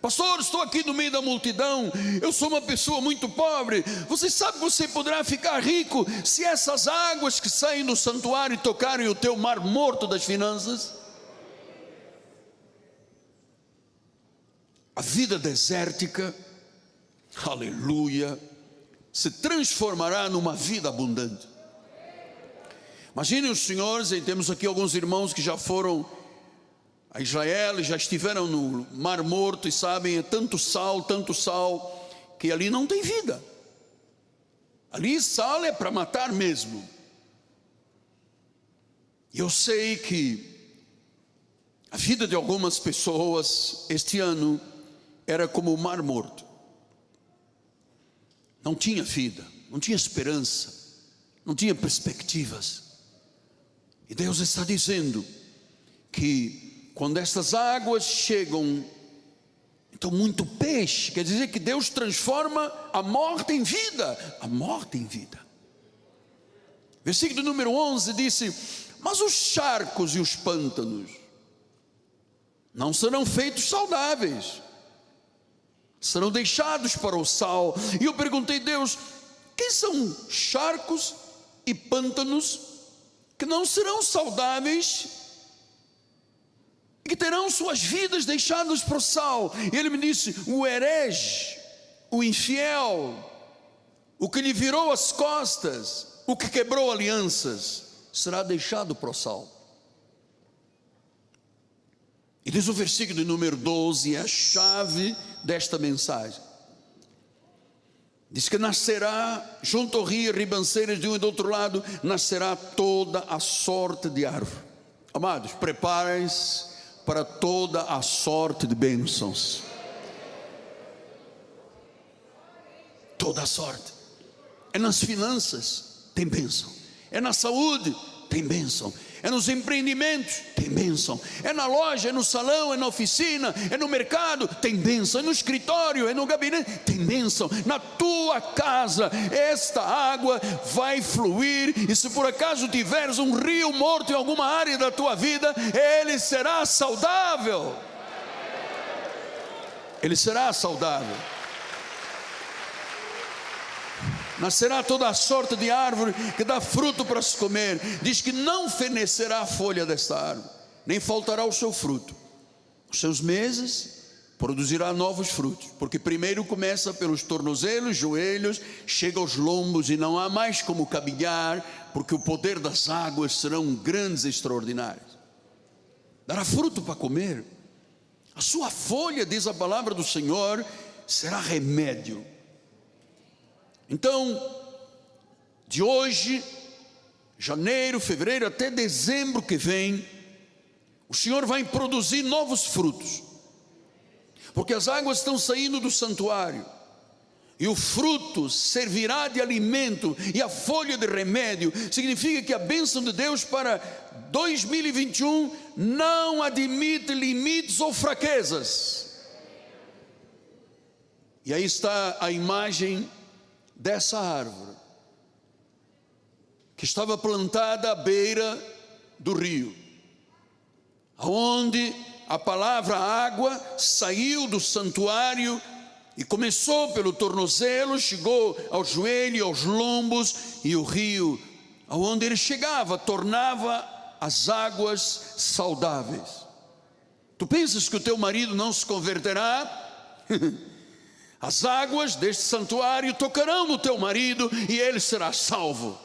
Pastor, estou aqui no meio da multidão, eu sou uma pessoa muito pobre. Você sabe que você poderá ficar rico se essas águas que saem do santuário tocarem o teu mar morto das finanças? A vida desértica, aleluia, se transformará numa vida abundante. Imagine os senhores, e temos aqui alguns irmãos que já foram a Israel, já estiveram no Mar Morto e sabem, é tanto sal, tanto sal, que ali não tem vida. Ali sal é para matar mesmo. Eu sei que a vida de algumas pessoas este ano era como o mar morto não tinha vida, não tinha esperança, não tinha perspectivas. E Deus está dizendo que quando estas águas chegam, então muito peixe, quer dizer que Deus transforma a morte em vida, a morte em vida. Versículo número 11 disse: Mas os charcos e os pântanos não serão feitos saudáveis serão deixados para o sal. E eu perguntei, Deus, quem são charcos e pântanos que não serão saudáveis e que terão suas vidas deixadas para o sal? E ele me disse: o herege o infiel, o que lhe virou as costas, o que quebrou alianças, será deixado para o sal. E diz o versículo número 12, é a chave desta mensagem. Diz que nascerá junto ao rio, ribanceiras de um e do outro lado, nascerá toda a sorte de árvore. Amados, preparem-se para toda a sorte de bênçãos. Toda a sorte. É nas finanças, tem bênção. É na saúde, tem bênção é nos empreendimentos, tem bênção. É na loja, é no salão, é na oficina, é no mercado, tem bênção. É no escritório, é no gabinete, tem bênção. Na tua casa, esta água vai fluir. E se por acaso tiveres um rio morto em alguma área da tua vida, ele será saudável. Ele será saudável nascerá toda a sorte de árvore que dá fruto para se comer. Diz que não fenecerá a folha desta árvore, nem faltará o seu fruto. Os seus meses produzirá novos frutos, porque primeiro começa pelos tornozelos, joelhos, chega aos lombos e não há mais como caminhar, porque o poder das águas serão grandes e extraordinários. Dará fruto para comer. A sua folha, diz a palavra do Senhor, será remédio então, de hoje, janeiro, fevereiro até dezembro que vem, o Senhor vai produzir novos frutos, porque as águas estão saindo do santuário, e o fruto servirá de alimento, e a folha de remédio, significa que a bênção de Deus para 2021 não admite limites ou fraquezas. E aí está a imagem dessa árvore, que estava plantada à beira do rio, aonde a palavra água saiu do santuário e começou pelo tornozelo, chegou ao joelho, aos lombos, e o rio, aonde ele chegava, tornava as águas saudáveis. Tu pensas que o teu marido não se converterá? As águas deste santuário tocarão no teu marido e ele será salvo.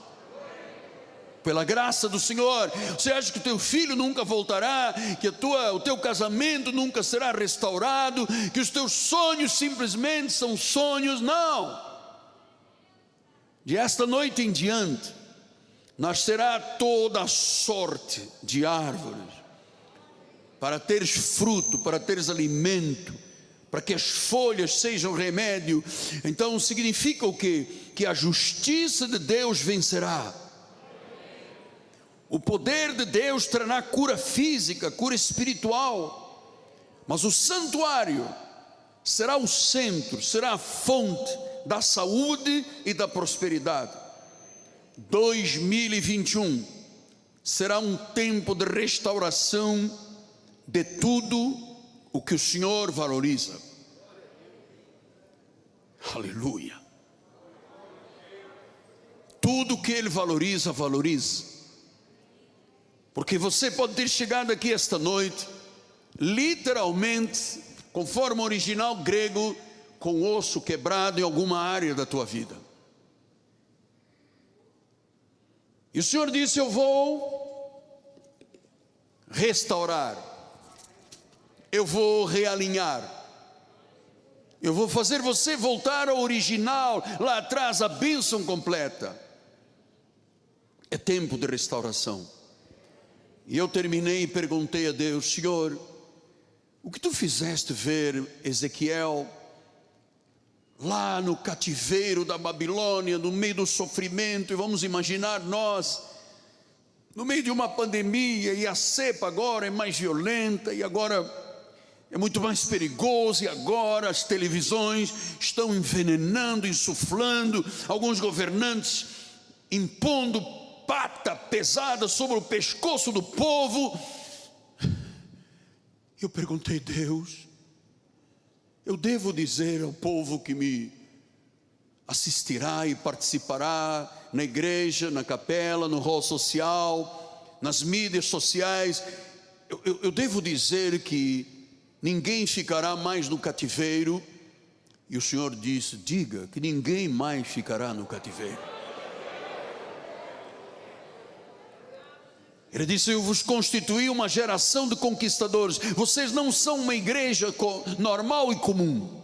Pela graça do Senhor, você acha que o teu filho nunca voltará, que tua, o teu casamento nunca será restaurado, que os teus sonhos simplesmente são sonhos? Não. De esta noite em diante, nascerá toda sorte de árvores, para teres fruto, para teres alimento para que as folhas sejam remédio. Então significa o que? Que a justiça de Deus vencerá. O poder de Deus trará cura física, cura espiritual, mas o santuário será o centro, será a fonte da saúde e da prosperidade. 2021 será um tempo de restauração de tudo o que o Senhor valoriza. Aleluia. Tudo que Ele valoriza, valoriza. Porque você pode ter chegado aqui esta noite, literalmente, conforme o original grego, com osso quebrado em alguma área da tua vida. E o Senhor disse: Eu vou restaurar eu vou realinhar. Eu vou fazer você voltar ao original, lá atrás, a bênção completa. É tempo de restauração. E eu terminei e perguntei a Deus: Senhor, o que tu fizeste ver Ezequiel lá no cativeiro da Babilônia, no meio do sofrimento, e vamos imaginar nós, no meio de uma pandemia, e a cepa agora é mais violenta, e agora é muito mais perigoso e agora as televisões estão envenenando, insuflando, alguns governantes impondo pata pesada sobre o pescoço do povo. Eu perguntei, Deus, eu devo dizer ao povo que me assistirá e participará na igreja, na capela, no hall social, nas mídias sociais, eu, eu, eu devo dizer que ninguém ficará mais no cativeiro E o Senhor disse: Diga que ninguém mais ficará no cativeiro. Ele disse: Eu vos constituí uma geração de conquistadores. Vocês não são uma igreja normal e comum.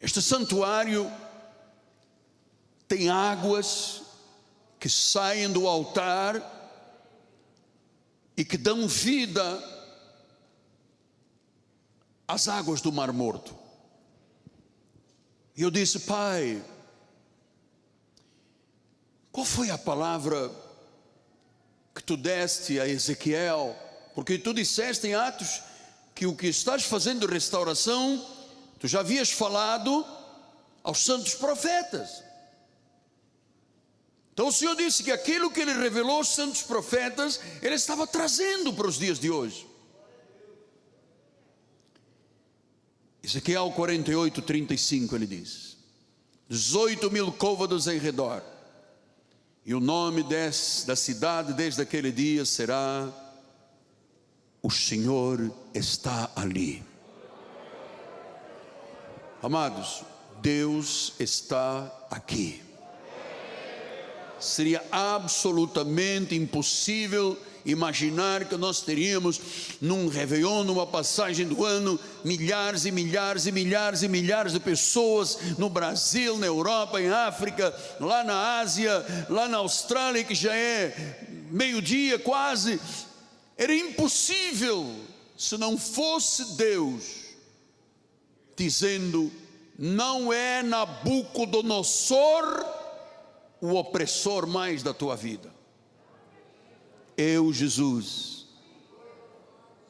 Este santuário tem águas que saem do altar e que dão vida às águas do Mar Morto. E eu disse, Pai, qual foi a palavra que tu deste a Ezequiel? Porque tu disseste em Atos que o que estás fazendo de restauração, tu já havias falado aos santos profetas. Então o Senhor disse que aquilo que ele revelou aos santos profetas, ele estava trazendo para os dias de hoje. Ezequiel 48, 35, ele diz: 18 mil côvados em redor e o nome da cidade desde aquele dia será: O Senhor está ali. Amados, Deus está aqui. Seria absolutamente impossível imaginar que nós teríamos num Réveillon, numa passagem do ano, milhares e milhares e milhares e milhares de pessoas no Brasil, na Europa, em África, lá na Ásia, lá na Austrália, que já é meio-dia quase. Era impossível se não fosse Deus dizendo: não é Nabucodonosor o opressor mais da tua vida eu, Jesus,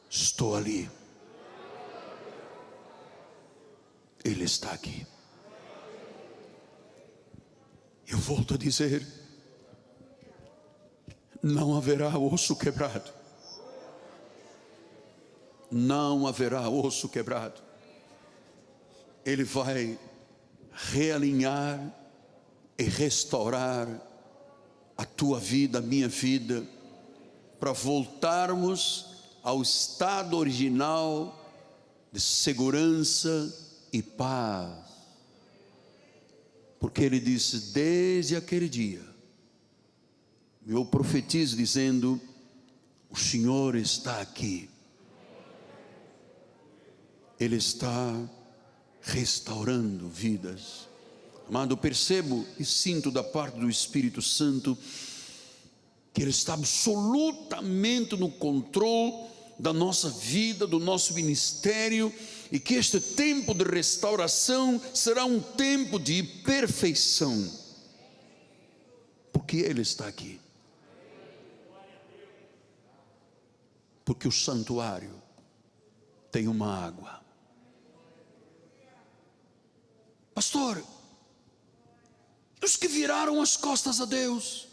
estou ali. Ele está aqui. Eu volto a dizer: não haverá osso quebrado. Não haverá osso quebrado. Ele vai realinhar e restaurar a tua vida, a minha vida para voltarmos ao estado original de segurança e paz. Porque ele disse: desde aquele dia, eu profetizo dizendo: o Senhor está aqui. Ele está restaurando vidas. Amado, percebo e sinto da parte do Espírito Santo que Ele está absolutamente no controle da nossa vida, do nosso ministério, e que este tempo de restauração será um tempo de perfeição, porque Ele está aqui. Porque o santuário tem uma água. Pastor, os que viraram as costas a Deus,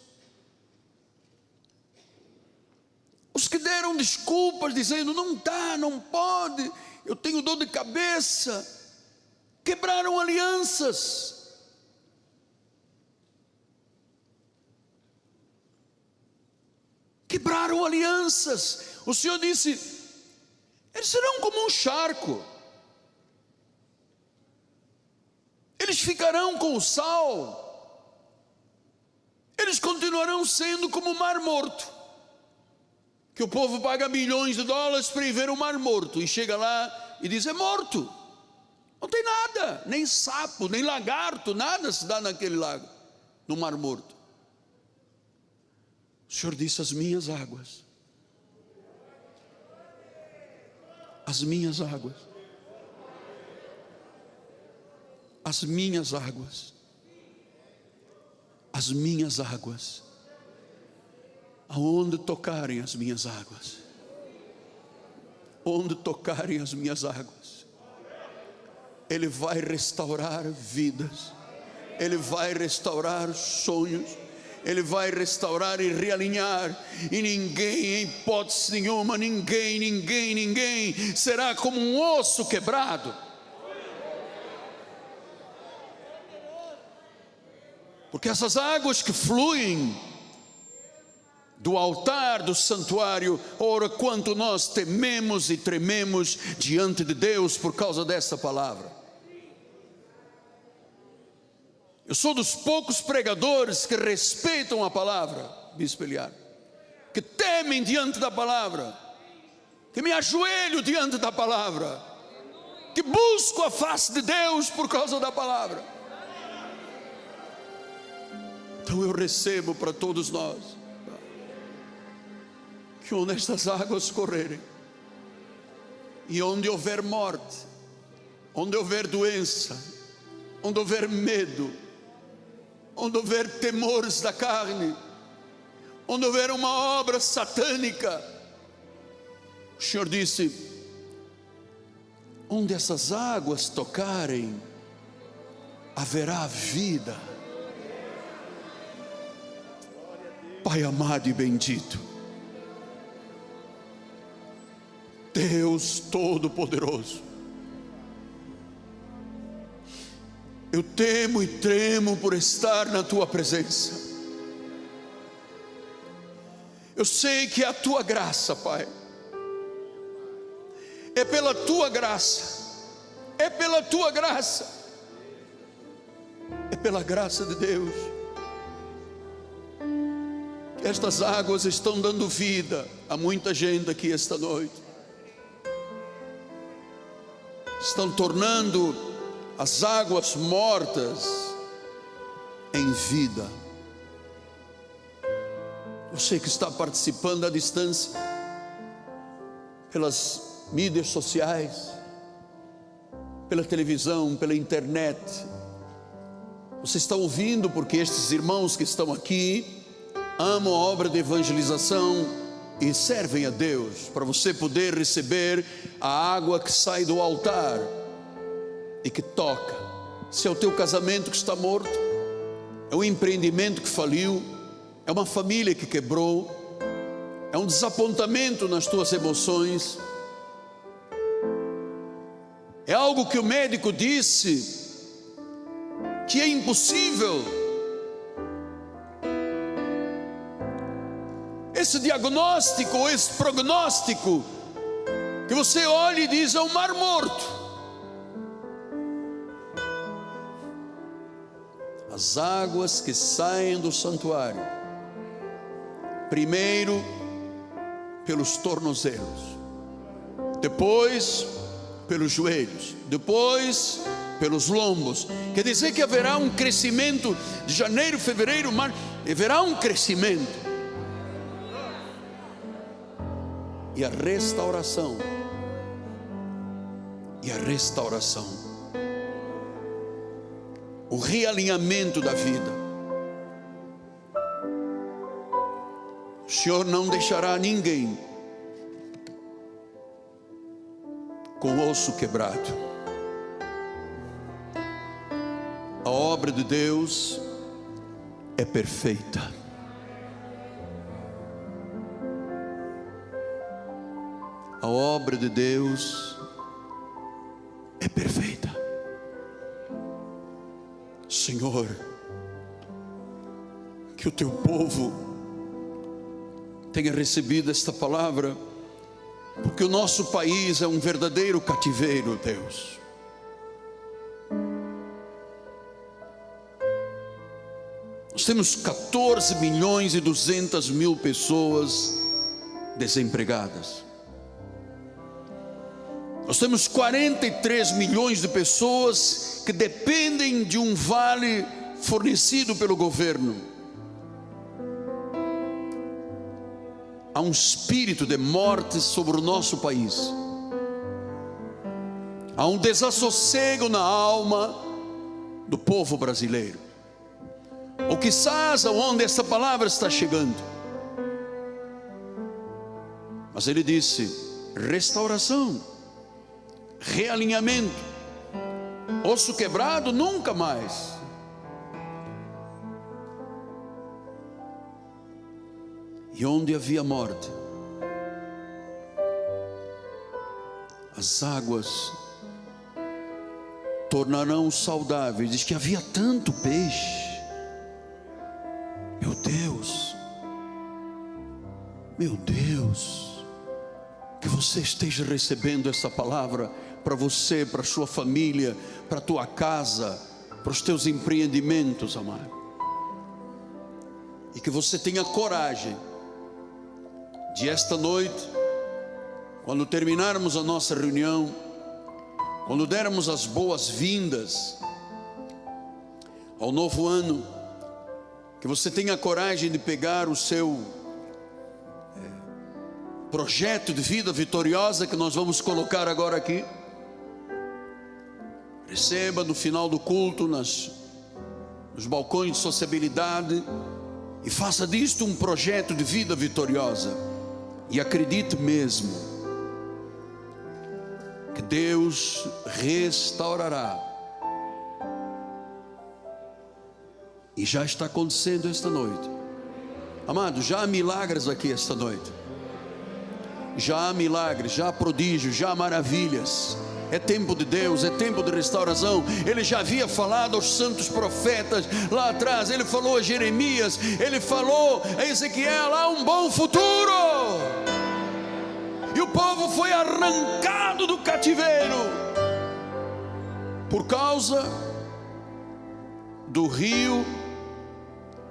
Os que deram desculpas dizendo não dá, não pode, eu tenho dor de cabeça, quebraram alianças. Quebraram alianças. O Senhor disse: eles serão como um charco. Eles ficarão com o sal. Eles continuarão sendo como o mar morto. Que o povo paga milhões de dólares para ir ver o mar morto. E chega lá e diz: é morto. Não tem nada, nem sapo, nem lagarto, nada se dá naquele lago, no mar morto. O Senhor disse: as minhas águas, as minhas águas, as minhas águas, as minhas águas. Aonde tocarem as minhas águas, onde tocarem as minhas águas, Ele vai restaurar vidas, Ele vai restaurar sonhos, Ele vai restaurar e realinhar, e ninguém, em hipótese nenhuma, ninguém, ninguém, ninguém será como um osso quebrado. Porque essas águas que fluem do altar do santuário, ora quanto nós tememos e trememos diante de Deus por causa dessa palavra. Eu sou dos poucos pregadores que respeitam a palavra, Bispo Eliar, que temem diante da palavra, que me ajoelho diante da palavra, que busco a face de Deus por causa da palavra. Então eu recebo para todos nós que onde estas águas correrem, e onde houver morte, onde houver doença, onde houver medo, onde houver temores da carne, onde houver uma obra satânica, o Senhor disse: onde essas águas tocarem, haverá vida. Pai amado e bendito, Deus Todo-Poderoso. Eu temo e tremo por estar na tua presença. Eu sei que é a tua graça, Pai. É pela tua graça. É pela tua graça. É pela graça de Deus. Estas águas estão dando vida a muita gente aqui esta noite estão tornando as águas mortas em vida. Você que está participando à distância, pelas mídias sociais, pela televisão, pela internet, você está ouvindo porque estes irmãos que estão aqui amam a obra de evangelização e servem a Deus, para você poder receber a água que sai do altar e que toca. Se é o teu casamento que está morto, é um empreendimento que faliu, é uma família que quebrou, é um desapontamento nas tuas emoções, é algo que o médico disse que é impossível esse diagnóstico, esse prognóstico, que você olha e diz: é um mar morto. As águas que saem do santuário, primeiro pelos tornozelos, depois pelos joelhos, depois pelos lombos. Quer dizer que haverá um crescimento de janeiro, fevereiro, março, haverá um crescimento. E a restauração. E a restauração. O realinhamento da vida. O Senhor não deixará ninguém com osso quebrado. A obra de Deus é perfeita. A obra de Deus é perfeita. Senhor, que o teu povo tenha recebido esta palavra, porque o nosso país é um verdadeiro cativeiro, Deus. Nós temos 14 milhões e 200 mil pessoas desempregadas. Nós temos 43 milhões de pessoas que dependem de um vale fornecido pelo governo. Há um espírito de morte sobre o nosso país. Há um desassossego na alma do povo brasileiro. Ou quizás aonde essa palavra está chegando. Mas ele disse: restauração realinhamento. Osso quebrado, nunca mais. E onde havia morte, as águas tornarão saudáveis. Diz que havia tanto peixe. Meu Deus, Meu Deus, que você esteja recebendo essa palavra para você, para sua família, para tua casa, para os teus empreendimentos, amado. E que você tenha coragem de esta noite, quando terminarmos a nossa reunião, quando dermos as boas-vindas ao novo ano, que você tenha coragem de pegar o seu é, projeto de vida vitoriosa que nós vamos colocar agora aqui. Receba no final do culto, nas, nos balcões de sociabilidade, e faça disto um projeto de vida vitoriosa. E acredite mesmo que Deus restaurará E já está acontecendo esta noite. Amado, já há milagres aqui esta noite. Já há milagres, já há prodígios, já há maravilhas. É tempo de Deus, é tempo de restauração. Ele já havia falado aos santos profetas lá atrás. Ele falou a Jeremias, ele falou a Ezequiel: há um bom futuro. E o povo foi arrancado do cativeiro por causa do rio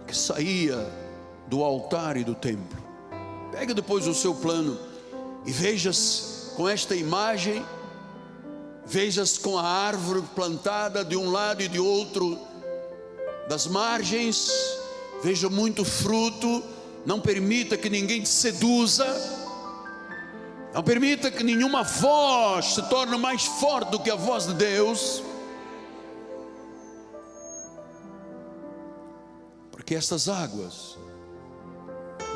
que saía do altar e do templo. Pega depois o seu plano e veja-se com esta imagem, veja-se com a árvore plantada de um lado e de outro das margens, veja muito fruto, não permita que ninguém te seduza, não permita que nenhuma voz se torne mais forte do que a voz de Deus. que estas águas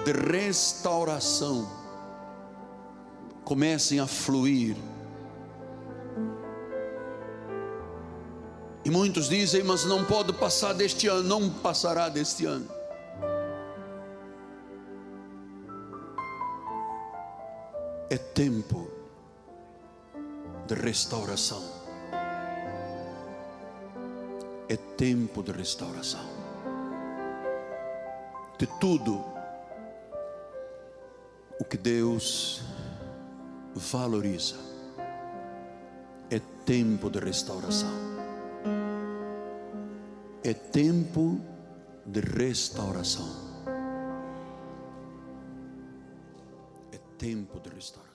de restauração comecem a fluir. E muitos dizem, mas não pode passar deste ano, não passará deste ano. É tempo de restauração. É tempo de restauração de tudo o que Deus valoriza. É tempo de restauração. É tempo de restauração. É tempo de restauração.